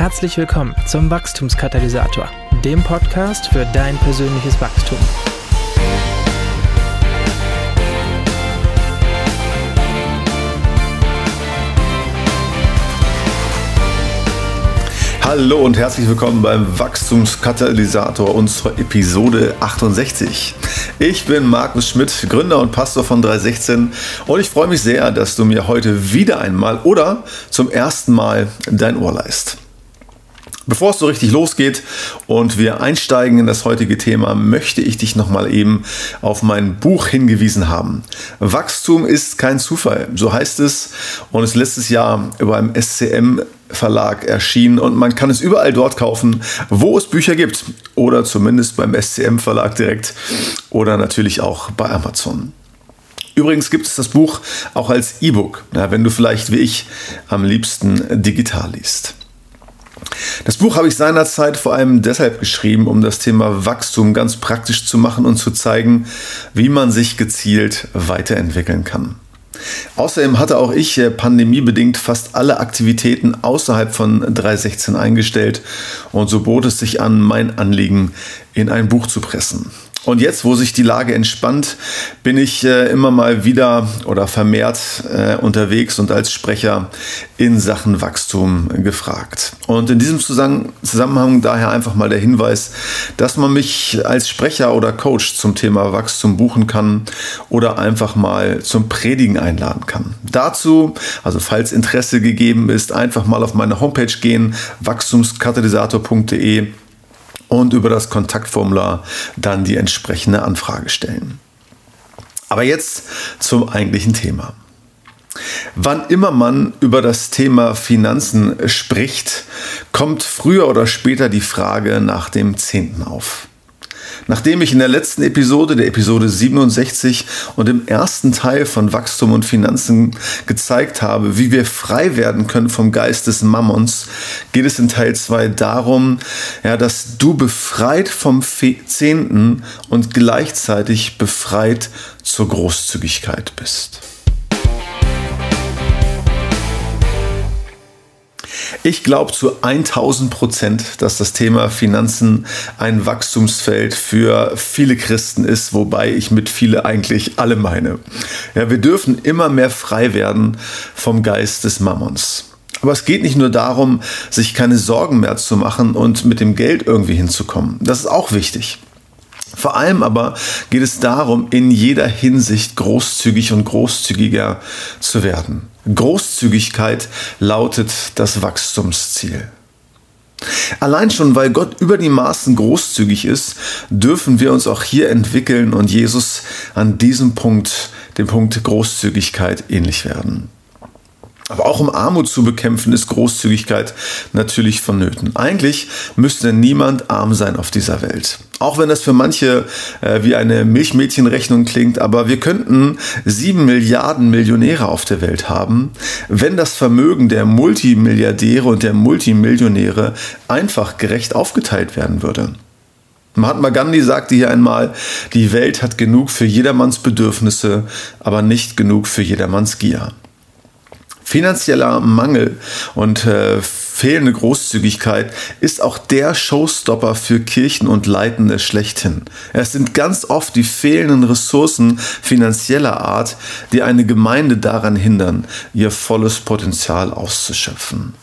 Herzlich willkommen zum Wachstumskatalysator, dem Podcast für dein persönliches Wachstum. Hallo und herzlich willkommen beim Wachstumskatalysator unserer Episode 68. Ich bin Markus Schmidt, Gründer und Pastor von 316 und ich freue mich sehr, dass du mir heute wieder einmal oder zum ersten Mal dein Ohr leist. Bevor es so richtig losgeht und wir einsteigen in das heutige Thema, möchte ich dich nochmal eben auf mein Buch hingewiesen haben. Wachstum ist kein Zufall, so heißt es und ist letztes Jahr beim SCM Verlag erschienen und man kann es überall dort kaufen, wo es Bücher gibt oder zumindest beim SCM Verlag direkt oder natürlich auch bei Amazon. Übrigens gibt es das Buch auch als E-Book, wenn du vielleicht wie ich am liebsten digital liest. Das Buch habe ich seinerzeit vor allem deshalb geschrieben, um das Thema Wachstum ganz praktisch zu machen und zu zeigen, wie man sich gezielt weiterentwickeln kann. Außerdem hatte auch ich äh, pandemiebedingt fast alle Aktivitäten außerhalb von 316 eingestellt und so bot es sich an, mein Anliegen in ein Buch zu pressen. Und jetzt, wo sich die Lage entspannt, bin ich äh, immer mal wieder oder vermehrt äh, unterwegs und als Sprecher in Sachen Wachstum gefragt. Und in diesem Zusammenhang daher einfach mal der Hinweis, dass man mich als Sprecher oder Coach zum Thema Wachstum buchen kann oder einfach mal zum Predigen einladen kann. Dazu, also falls Interesse gegeben ist, einfach mal auf meine Homepage gehen, wachstumskatalysator.de und über das Kontaktformular dann die entsprechende Anfrage stellen. Aber jetzt zum eigentlichen Thema. Wann immer man über das Thema Finanzen spricht, kommt früher oder später die Frage nach dem Zehnten auf. Nachdem ich in der letzten Episode, der Episode 67 und im ersten Teil von Wachstum und Finanzen gezeigt habe, wie wir frei werden können vom Geist des Mammons, geht es in Teil 2 darum, ja, dass du befreit vom Zehnten und gleichzeitig befreit zur Großzügigkeit bist. Ich glaube zu 1000 Prozent, dass das Thema Finanzen ein Wachstumsfeld für viele Christen ist, wobei ich mit viele eigentlich alle meine. Ja, wir dürfen immer mehr frei werden vom Geist des Mammons. Aber es geht nicht nur darum, sich keine Sorgen mehr zu machen und mit dem Geld irgendwie hinzukommen. Das ist auch wichtig. Vor allem aber geht es darum, in jeder Hinsicht großzügig und großzügiger zu werden. Großzügigkeit lautet das Wachstumsziel. Allein schon, weil Gott über die Maßen großzügig ist, dürfen wir uns auch hier entwickeln und Jesus an diesem Punkt, dem Punkt Großzügigkeit, ähnlich werden. Aber auch um Armut zu bekämpfen, ist Großzügigkeit natürlich vonnöten. Eigentlich müsste niemand arm sein auf dieser Welt. Auch wenn das für manche äh, wie eine Milchmädchenrechnung klingt, aber wir könnten sieben Milliarden Millionäre auf der Welt haben, wenn das Vermögen der Multimilliardäre und der Multimillionäre einfach gerecht aufgeteilt werden würde. Mahatma Gandhi sagte hier einmal, die Welt hat genug für jedermanns Bedürfnisse, aber nicht genug für jedermanns Gier. Finanzieller Mangel und äh, fehlende Großzügigkeit ist auch der Showstopper für Kirchen und Leitende schlechthin. Es sind ganz oft die fehlenden Ressourcen finanzieller Art, die eine Gemeinde daran hindern, ihr volles Potenzial auszuschöpfen.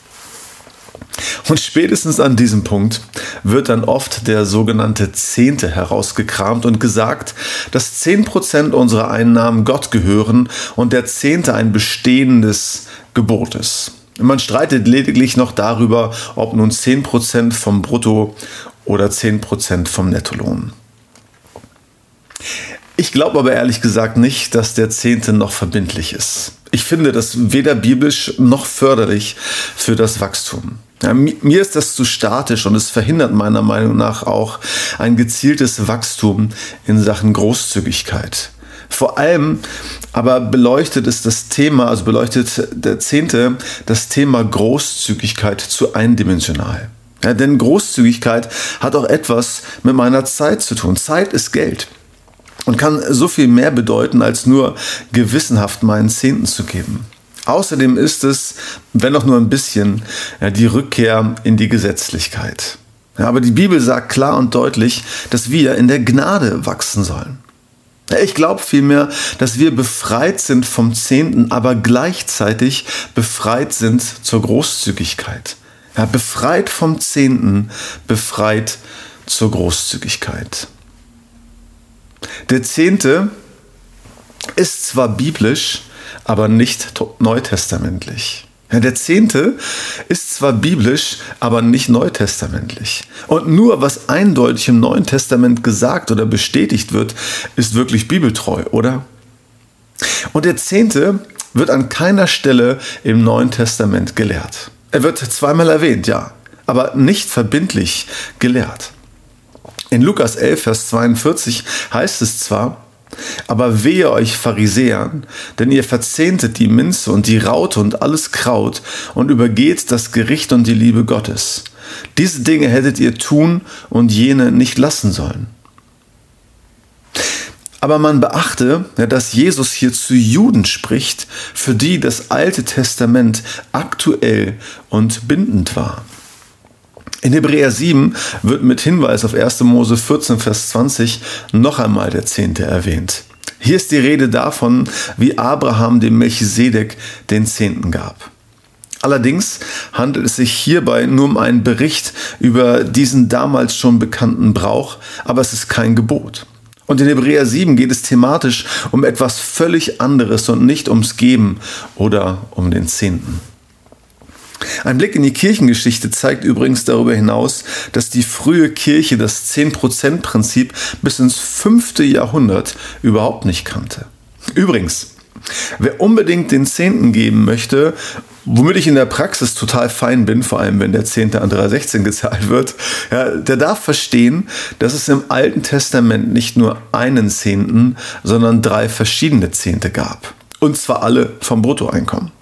Und spätestens an diesem Punkt wird dann oft der sogenannte Zehnte herausgekramt und gesagt, dass 10% unserer Einnahmen Gott gehören und der Zehnte ein bestehendes Gebot ist. Man streitet lediglich noch darüber, ob nun 10% vom Brutto oder 10% vom Nettolohn. Ich glaube aber ehrlich gesagt nicht, dass der Zehnte noch verbindlich ist. Ich finde das weder biblisch noch förderlich für das Wachstum. Ja, mir ist das zu statisch und es verhindert meiner Meinung nach auch ein gezieltes Wachstum in Sachen Großzügigkeit. Vor allem aber beleuchtet es das Thema, also beleuchtet der Zehnte das Thema Großzügigkeit zu eindimensional. Ja, denn Großzügigkeit hat auch etwas mit meiner Zeit zu tun. Zeit ist Geld und kann so viel mehr bedeuten, als nur gewissenhaft meinen Zehnten zu geben. Außerdem ist es, wenn auch nur ein bisschen, ja, die Rückkehr in die Gesetzlichkeit. Ja, aber die Bibel sagt klar und deutlich, dass wir in der Gnade wachsen sollen. Ich glaube vielmehr, dass wir befreit sind vom Zehnten, aber gleichzeitig befreit sind zur Großzügigkeit. Ja, befreit vom Zehnten, befreit zur Großzügigkeit. Der Zehnte ist zwar biblisch, aber nicht neutestamentlich. Der Zehnte ist zwar biblisch, aber nicht neutestamentlich. Und nur was eindeutig im Neuen Testament gesagt oder bestätigt wird, ist wirklich bibeltreu, oder? Und der Zehnte wird an keiner Stelle im Neuen Testament gelehrt. Er wird zweimal erwähnt, ja, aber nicht verbindlich gelehrt. In Lukas 11, Vers 42 heißt es zwar, aber wehe euch Pharisäern, denn ihr verzehntet die Minze und die Raute und alles Kraut und übergeht das Gericht und die Liebe Gottes. Diese Dinge hättet ihr tun und jene nicht lassen sollen. Aber man beachte, dass Jesus hier zu Juden spricht, für die das Alte Testament aktuell und bindend war. In Hebräer 7 wird mit Hinweis auf 1. Mose 14, Vers 20 noch einmal der Zehnte erwähnt. Hier ist die Rede davon, wie Abraham dem Melchisedek den Zehnten gab. Allerdings handelt es sich hierbei nur um einen Bericht über diesen damals schon bekannten Brauch, aber es ist kein Gebot. Und in Hebräer 7 geht es thematisch um etwas völlig anderes und nicht ums Geben oder um den Zehnten. Ein Blick in die Kirchengeschichte zeigt übrigens darüber hinaus, dass die frühe Kirche das 10%-Prinzip bis ins fünfte Jahrhundert überhaupt nicht kannte. Übrigens, wer unbedingt den Zehnten geben möchte, womit ich in der Praxis total fein bin, vor allem wenn der Zehnte an 316 gezahlt wird, ja, der darf verstehen, dass es im Alten Testament nicht nur einen Zehnten, sondern drei verschiedene Zehnte gab. Und zwar alle vom Bruttoeinkommen.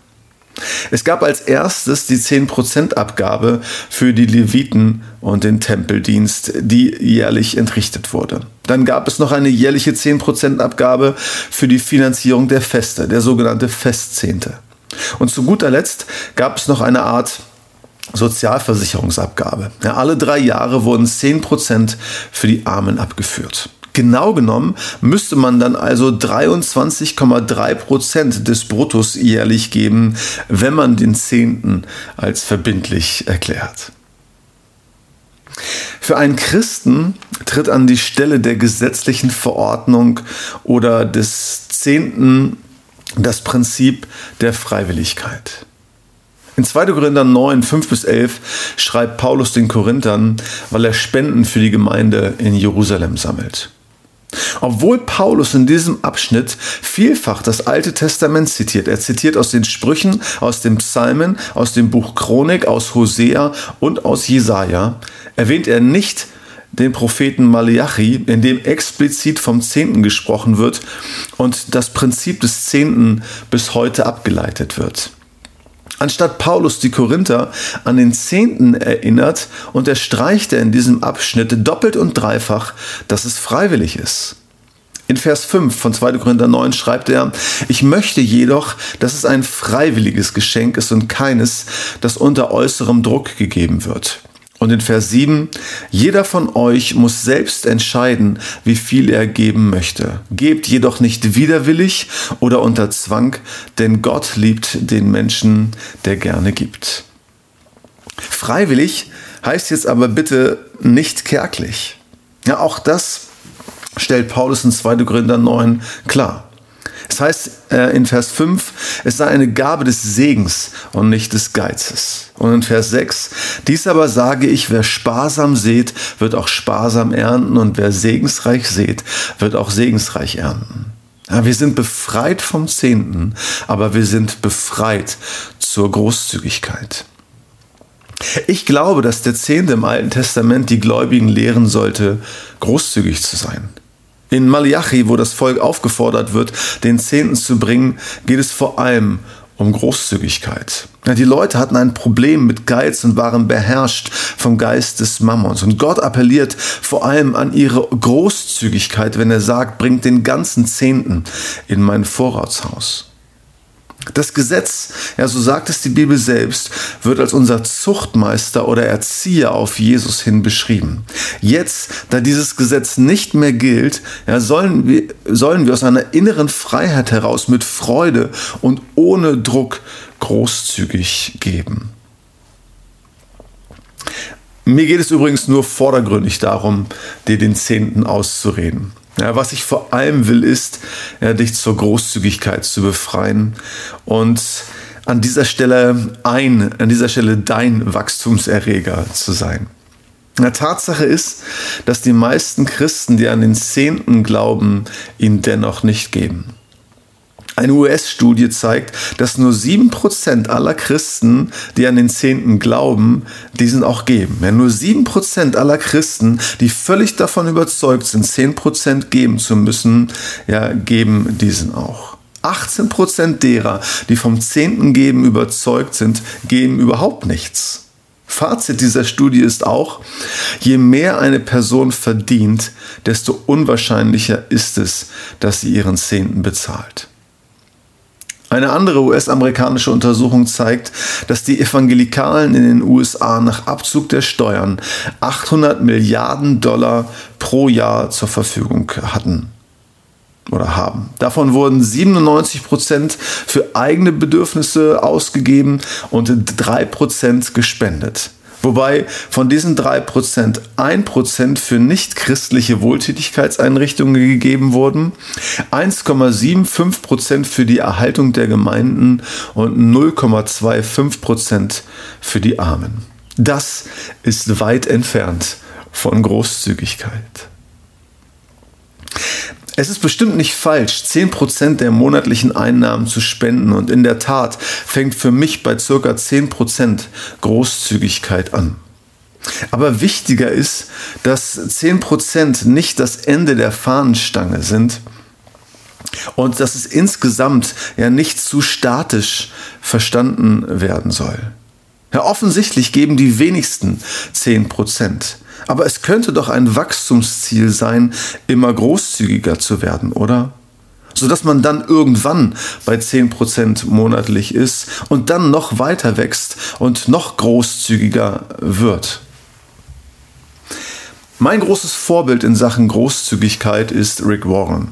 Es gab als erstes die 10% Abgabe für die Leviten und den Tempeldienst, die jährlich entrichtet wurde. Dann gab es noch eine jährliche 10% Abgabe für die Finanzierung der Feste, der sogenannte Festzehnte. Und zu guter Letzt gab es noch eine Art Sozialversicherungsabgabe. Ja, alle drei Jahre wurden 10% für die Armen abgeführt. Genau genommen müsste man dann also 23,3 Prozent des Bruttos jährlich geben, wenn man den Zehnten als verbindlich erklärt. Für einen Christen tritt an die Stelle der gesetzlichen Verordnung oder des Zehnten das Prinzip der Freiwilligkeit. In 2. Korinther 9, 5 bis 11 schreibt Paulus den Korinthern, weil er Spenden für die Gemeinde in Jerusalem sammelt. Obwohl Paulus in diesem Abschnitt vielfach das Alte Testament zitiert. Er zitiert aus den Sprüchen, aus den Psalmen, aus dem Buch Chronik, aus Hosea und aus Jesaja, erwähnt er nicht den Propheten Malachi, in dem explizit vom Zehnten gesprochen wird und das Prinzip des Zehnten bis heute abgeleitet wird. Anstatt Paulus die Korinther an den Zehnten erinnert, unterstreicht er in diesem Abschnitt doppelt und dreifach, dass es freiwillig ist. In Vers 5 von 2. Korinther 9 schreibt er, ich möchte jedoch, dass es ein freiwilliges Geschenk ist und keines, das unter äußerem Druck gegeben wird. Und in Vers 7, jeder von euch muss selbst entscheiden, wie viel er geben möchte. Gebt jedoch nicht widerwillig oder unter Zwang, denn Gott liebt den Menschen, der gerne gibt. Freiwillig heißt jetzt aber bitte nicht kärglich. Ja, auch das stellt Paulus in 2. Korinther 9 klar. Es heißt äh, in Vers 5, es sei eine Gabe des Segens und nicht des Geizes. Und in Vers 6, dies aber sage ich, wer sparsam sät, wird auch sparsam ernten und wer segensreich sät, wird auch segensreich ernten. Ja, wir sind befreit vom Zehnten, aber wir sind befreit zur Großzügigkeit. Ich glaube, dass der Zehnte im Alten Testament die Gläubigen lehren sollte, großzügig zu sein. In Malachi, wo das Volk aufgefordert wird, den Zehnten zu bringen, geht es vor allem um Großzügigkeit. Ja, die Leute hatten ein Problem mit Geiz und waren beherrscht vom Geist des Mammons. Und Gott appelliert vor allem an ihre Großzügigkeit, wenn er sagt, bringt den ganzen Zehnten in mein Vorratshaus. Das Gesetz, ja, so sagt es die Bibel selbst, wird als unser Zuchtmeister oder Erzieher auf Jesus hin beschrieben. Jetzt, da dieses Gesetz nicht mehr gilt, ja, sollen, wir, sollen wir aus einer inneren Freiheit heraus mit Freude und ohne Druck großzügig geben. Mir geht es übrigens nur vordergründig darum, dir den Zehnten auszureden. Ja, was ich vor allem will, ist, ja, dich zur Großzügigkeit zu befreien und an dieser Stelle ein, an dieser Stelle dein Wachstumserreger zu sein. Na, Tatsache ist, dass die meisten Christen, die an den Zehnten glauben, ihn dennoch nicht geben. Eine US-Studie zeigt, dass nur 7% aller Christen, die an den Zehnten glauben, diesen auch geben. Ja, nur 7% aller Christen, die völlig davon überzeugt sind, 10% geben zu müssen, ja, geben diesen auch. 18% derer, die vom Zehnten geben überzeugt sind, geben überhaupt nichts. Fazit dieser Studie ist auch, je mehr eine Person verdient, desto unwahrscheinlicher ist es, dass sie ihren Zehnten bezahlt. Eine andere US-amerikanische Untersuchung zeigt, dass die Evangelikalen in den USA nach Abzug der Steuern 800 Milliarden Dollar pro Jahr zur Verfügung hatten oder haben. Davon wurden 97 Prozent für eigene Bedürfnisse ausgegeben und 3 Prozent gespendet. Wobei von diesen 3% 1% für nichtchristliche Wohltätigkeitseinrichtungen gegeben wurden, 1,75% für die Erhaltung der Gemeinden und 0,25% für die Armen. Das ist weit entfernt von Großzügigkeit. Es ist bestimmt nicht falsch, 10% der monatlichen Einnahmen zu spenden und in der Tat fängt für mich bei circa 10% Großzügigkeit an. Aber wichtiger ist, dass 10% nicht das Ende der Fahnenstange sind und dass es insgesamt ja nicht zu statisch verstanden werden soll. Ja, offensichtlich geben die wenigsten 10 Prozent. Aber es könnte doch ein Wachstumsziel sein, immer großzügiger zu werden, oder? Sodass man dann irgendwann bei 10% monatlich ist und dann noch weiter wächst und noch großzügiger wird. Mein großes Vorbild in Sachen Großzügigkeit ist Rick Warren.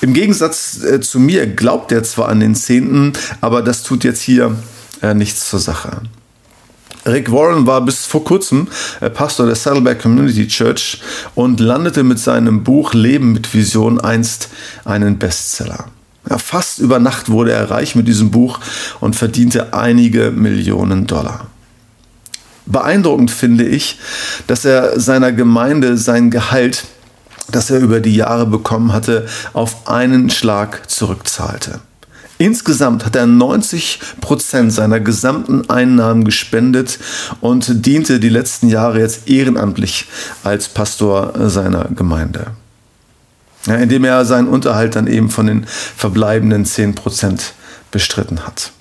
Im Gegensatz äh, zu mir glaubt er zwar an den Zehnten, aber das tut jetzt hier äh, nichts zur Sache. Rick Warren war bis vor kurzem äh, Pastor der Saddleback Community Church und landete mit seinem Buch Leben mit Vision einst einen Bestseller. Ja, fast über Nacht wurde er reich mit diesem Buch und verdiente einige Millionen Dollar. Beeindruckend finde ich, dass er seiner Gemeinde sein Gehalt, das er über die Jahre bekommen hatte, auf einen Schlag zurückzahlte. Insgesamt hat er 90 Prozent seiner gesamten Einnahmen gespendet und diente die letzten Jahre jetzt ehrenamtlich als Pastor seiner Gemeinde. Ja, indem er seinen Unterhalt dann eben von den verbleibenden 10 Prozent bestritten hat.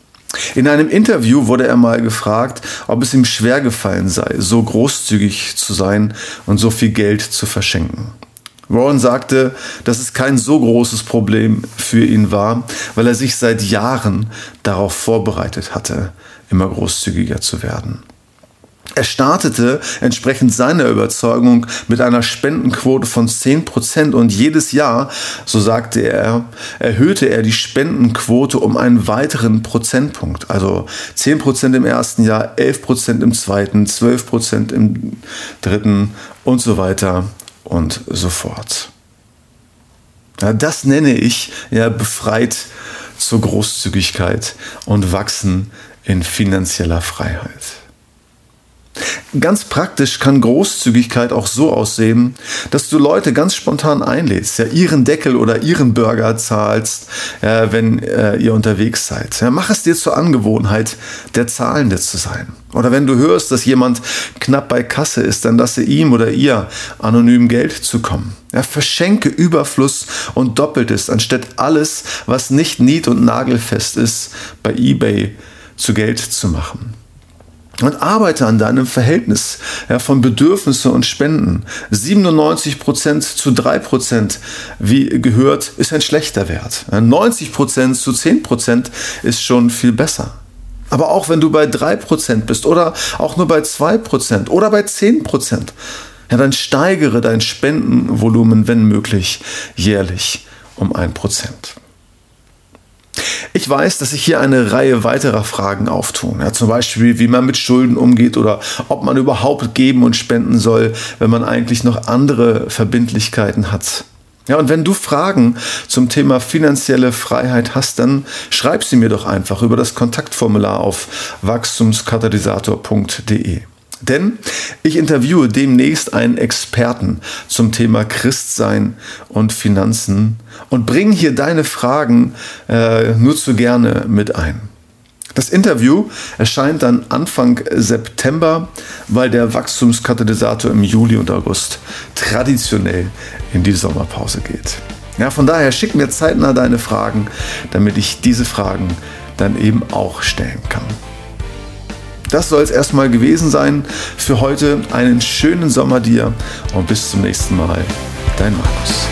In einem Interview wurde er mal gefragt, ob es ihm schwergefallen sei, so großzügig zu sein und so viel Geld zu verschenken. Warren sagte, dass es kein so großes Problem für ihn war, weil er sich seit Jahren darauf vorbereitet hatte, immer großzügiger zu werden. Er startete entsprechend seiner Überzeugung mit einer Spendenquote von 10% und jedes Jahr, so sagte er, erhöhte er die Spendenquote um einen weiteren Prozentpunkt. Also 10% im ersten Jahr, 11% im zweiten, 12% im dritten und so weiter und so fort. Ja, das nenne ich ja befreit zur Großzügigkeit und wachsen in finanzieller Freiheit. Ganz praktisch kann Großzügigkeit auch so aussehen, dass du Leute ganz spontan einlädst, ja, ihren Deckel oder ihren Burger zahlst, äh, wenn äh, ihr unterwegs seid. Ja, mach es dir zur Angewohnheit, der Zahlende zu sein. Oder wenn du hörst, dass jemand knapp bei Kasse ist, dann lasse ihm oder ihr anonym Geld zukommen. Ja, verschenke Überfluss und Doppeltes, anstatt alles, was nicht nied- und nagelfest ist, bei eBay zu Geld zu machen. Und arbeite an deinem Verhältnis ja, von Bedürfnisse und Spenden. 97% zu 3%, wie gehört, ist ein schlechter Wert. 90% zu 10% ist schon viel besser. Aber auch wenn du bei 3% bist oder auch nur bei 2% oder bei 10%, ja, dann steigere dein Spendenvolumen, wenn möglich, jährlich um 1%. Ich weiß, dass sich hier eine Reihe weiterer Fragen auftun. Ja, zum Beispiel, wie man mit Schulden umgeht oder ob man überhaupt geben und spenden soll, wenn man eigentlich noch andere Verbindlichkeiten hat. Ja, und wenn du Fragen zum Thema finanzielle Freiheit hast, dann schreib sie mir doch einfach über das Kontaktformular auf wachstumskatalysator.de. Denn ich interviewe demnächst einen Experten zum Thema Christsein und Finanzen und bringe hier deine Fragen äh, nur zu gerne mit ein. Das Interview erscheint dann Anfang September, weil der Wachstumskatalysator im Juli und August traditionell in die Sommerpause geht. Ja, von daher schick mir zeitnah deine Fragen, damit ich diese Fragen dann eben auch stellen kann. Das soll es erstmal gewesen sein für heute. Einen schönen Sommer dir und bis zum nächsten Mal. Dein Markus.